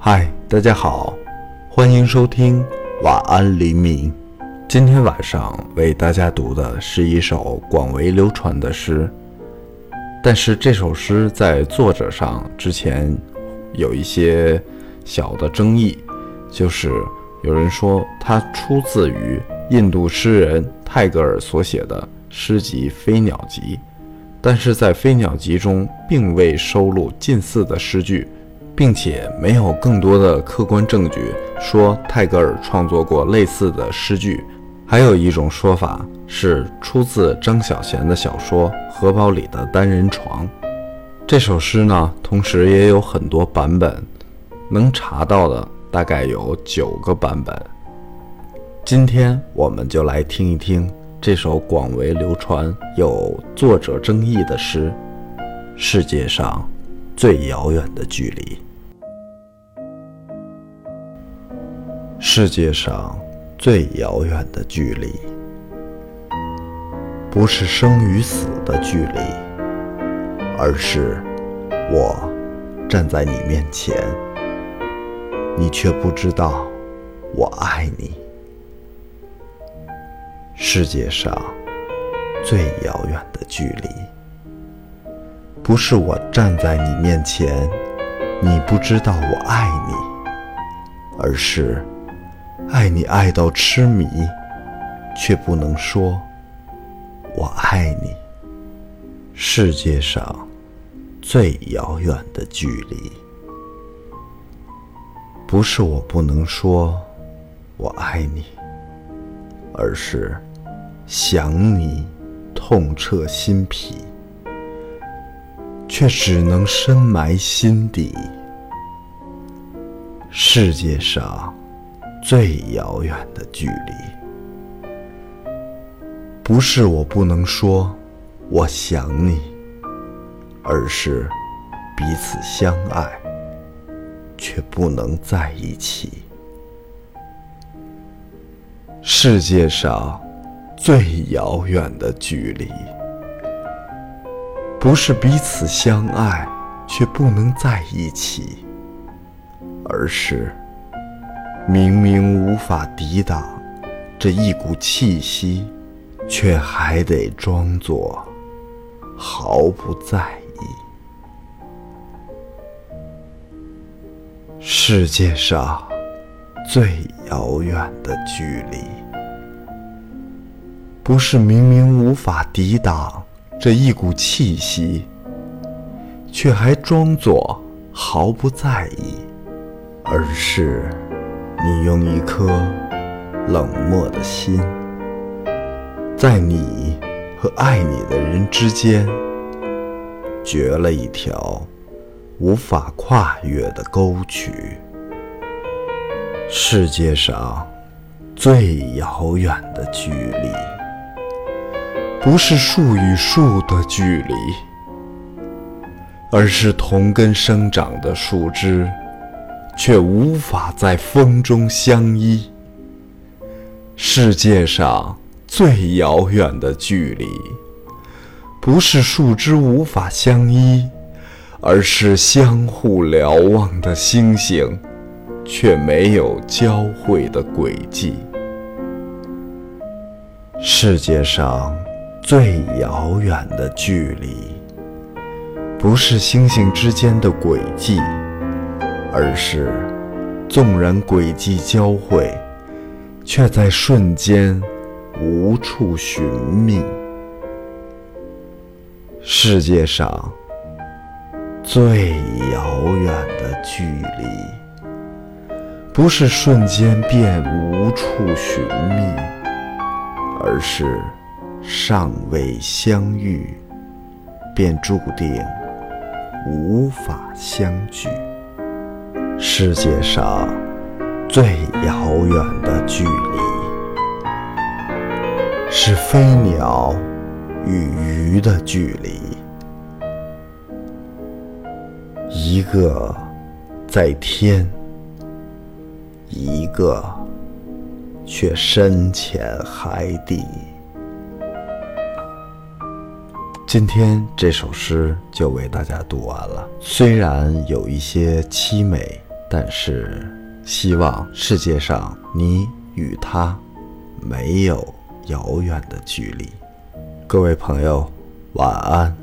嗨，大家好，欢迎收听晚安黎明。今天晚上为大家读的是一首广为流传的诗，但是这首诗在作者上之前有一些小的争议，就是有人说它出自于印度诗人泰戈尔所写的诗集《飞鸟集》，但是在《飞鸟集》中并未收录近似的诗句。并且没有更多的客观证据说泰戈尔创作过类似的诗句。还有一种说法是出自张小娴的小说《荷包里的单人床》。这首诗呢，同时也有很多版本，能查到的大概有九个版本。今天我们就来听一听这首广为流传、有作者争议的诗《世界上最遥远的距离》。世界上最遥远的距离，不是生与死的距离，而是我站在你面前，你却不知道我爱你。世界上最遥远的距离，不是我站在你面前，你不知道我爱你，而是。爱你爱到痴迷，却不能说“我爱你”。世界上最遥远的距离，不是我不能说“我爱你”，而是想你痛彻心脾，却只能深埋心底。世界上。最遥远的距离，不是我不能说我想你，而是彼此相爱却不能在一起。世界上最遥远的距离，不是彼此相爱却不能在一起，而是。明明无法抵挡这一股气息，却还得装作毫不在意。世界上最遥远的距离，不是明明无法抵挡这一股气息，却还装作毫不在意，而是。你用一颗冷漠的心，在你和爱你的人之间，掘了一条无法跨越的沟渠。世界上最遥远的距离，不是树与树的距离，而是同根生长的树枝。却无法在风中相依。世界上最遥远的距离，不是树枝无法相依，而是相互瞭望的星星，却没有交汇的轨迹。世界上最遥远的距离，不是星星之间的轨迹。而是，纵然轨迹交汇，却在瞬间无处寻觅。世界上最遥远的距离，不是瞬间便无处寻觅，而是尚未相遇，便注定无法相聚。世界上最遥远的距离，是飞鸟与鱼的距离。一个在天，一个却深潜海底。今天这首诗就为大家读完了，虽然有一些凄美。但是，希望世界上你与他没有遥远的距离。各位朋友，晚安。